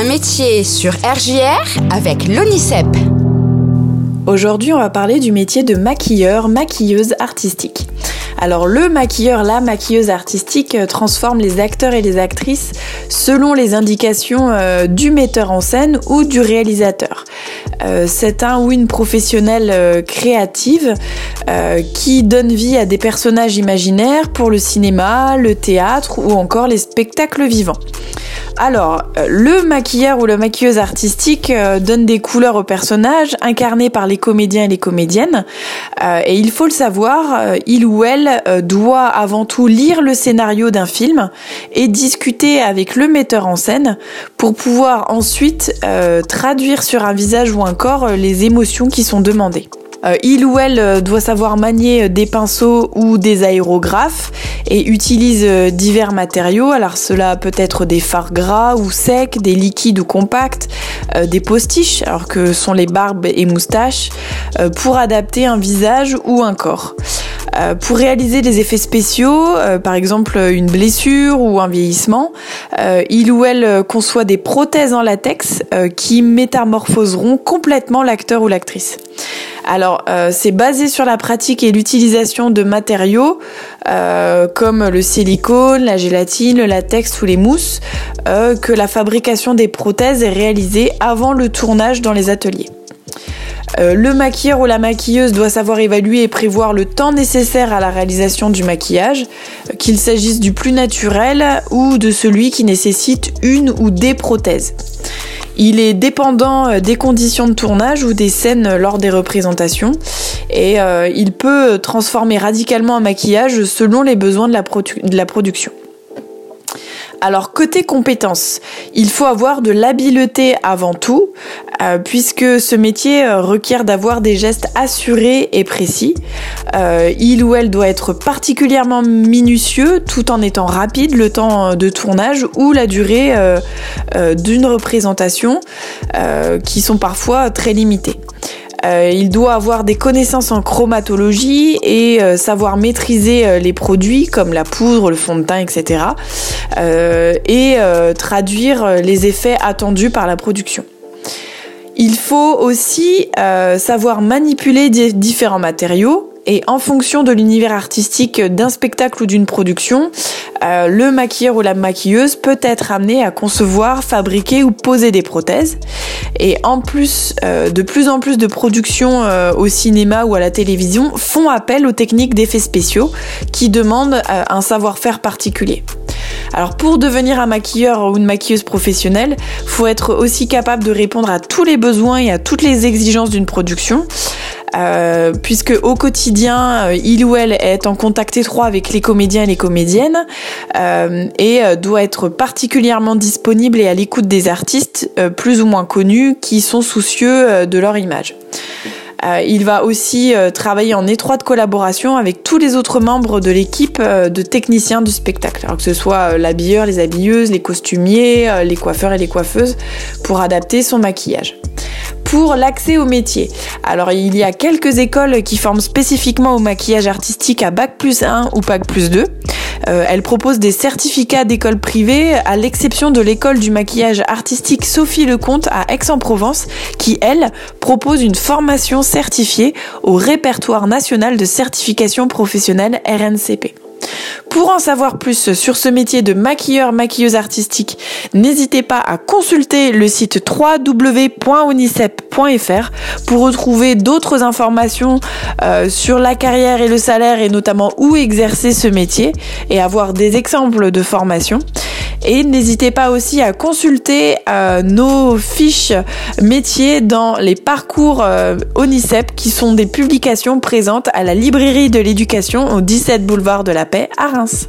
Un métier sur RJR avec l'ONICEP. Aujourd'hui, on va parler du métier de maquilleur, maquilleuse artistique. Alors le maquilleur, la maquilleuse artistique euh, transforme les acteurs et les actrices selon les indications euh, du metteur en scène ou du réalisateur. Euh, c'est un ou une professionnelle créative qui donne vie à des personnages imaginaires pour le cinéma, le théâtre ou encore les spectacles vivants. Alors, euh, le maquilleur ou la maquilleuse artistique euh, donne des couleurs aux personnages incarnés par les comédiens et les comédiennes. Euh, et il faut le savoir, il ou elle doit avant tout lire le scénario d'un film et discuter avec le metteur en scène pour pouvoir ensuite traduire sur un visage ou un corps les émotions qui sont demandées. Euh, il ou elle euh, doit savoir manier euh, des pinceaux ou des aérographes et utilise divers matériaux. Alors cela peut être des fards gras ou secs, des liquides ou compacts, des postiches, alors que sont les barbes et moustaches, pour adapter un visage ou un corps. Pour réaliser des effets spéciaux, par exemple une blessure ou un vieillissement, il ou elle conçoit des prothèses en latex qui métamorphoseront complètement l'acteur ou l'actrice. Alors, euh, c'est basé sur la pratique et l'utilisation de matériaux euh, comme le silicone, la gélatine, le latex ou les mousses, euh, que la fabrication des prothèses est réalisée avant le tournage dans les ateliers. Le maquilleur ou la maquilleuse doit savoir évaluer et prévoir le temps nécessaire à la réalisation du maquillage, qu'il s'agisse du plus naturel ou de celui qui nécessite une ou des prothèses. Il est dépendant euh, des conditions de tournage ou des scènes lors des représentations et euh, il peut transformer radicalement un maquillage selon les besoins de la production. Alors côté compétences, il faut avoir de l'habileté avant tout, euh, puisque ce métier euh, requiert d'avoir des gestes assurés et précis. Euh, il ou elle doit être particulièrement minutieux tout en étant rapide le temps de tournage ou la durée d'une représentation qui sont parfois très limitées. Euh, il doit avoir des connaissances en chromatologie et euh, savoir maîtriser euh, les produits comme la poudre, le fond de teint, etc. et traduire les effets attendus par la production. Il faut aussi savoir manipuler différents matériaux et en fonction de l'univers artistique d'un spectacle ou d'une production, euh, le maquilleur ou la maquilleuse peut être amené à concevoir, fabriquer ou poser des prothèses. Et en plus, euh, de plus en plus de productions euh, au cinéma ou à la télévision font appel aux techniques d'effets spéciaux qui demandent un savoir-faire particulier. Alors pour devenir un maquilleur ou une maquilleuse professionnelle, faut être aussi capable de répondre à tous les besoins et à toutes les exigences d'une production. Euh, puisque au quotidien, euh, il ou elle est en contact étroit avec les comédiens et les comédiennes euh, et doit être particulièrement disponible et à l'écoute des artistes plus ou moins connus qui sont soucieux de leur image. il va aussi travailler en étroite collaboration avec tous les autres membres de l'équipe de techniciens du spectacle, alors que ce soit l'habilleur, les habilleuses, les costumiers, les coiffeurs et les coiffeuses, pour adapter son maquillage pour l'accès au métier. Alors il y a quelques écoles qui forment spécifiquement au maquillage artistique à Bac plus 1 ou Bac plus 2. Euh, elles proposent des certificats d'école privée, à l'exception de l'école du maquillage artistique Sophie Lecomte à Aix-en-Provence, qui, elle, propose une formation certifiée au répertoire national de certification professionnelle RNCP. Pour en savoir plus sur ce métier de maquilleur, maquilleuse artistique, n'hésitez pas à consulter le site www.onicep.fr pour retrouver d'autres informations euh, sur la carrière et le salaire et notamment où exercer ce métier et avoir des exemples de formation. Et n'hésitez pas aussi à consulter euh, nos fiches métiers dans les parcours euh, ONICEP qui sont des publications présentes à la librairie de l'éducation au 17 boulevard de la Paix à Reims.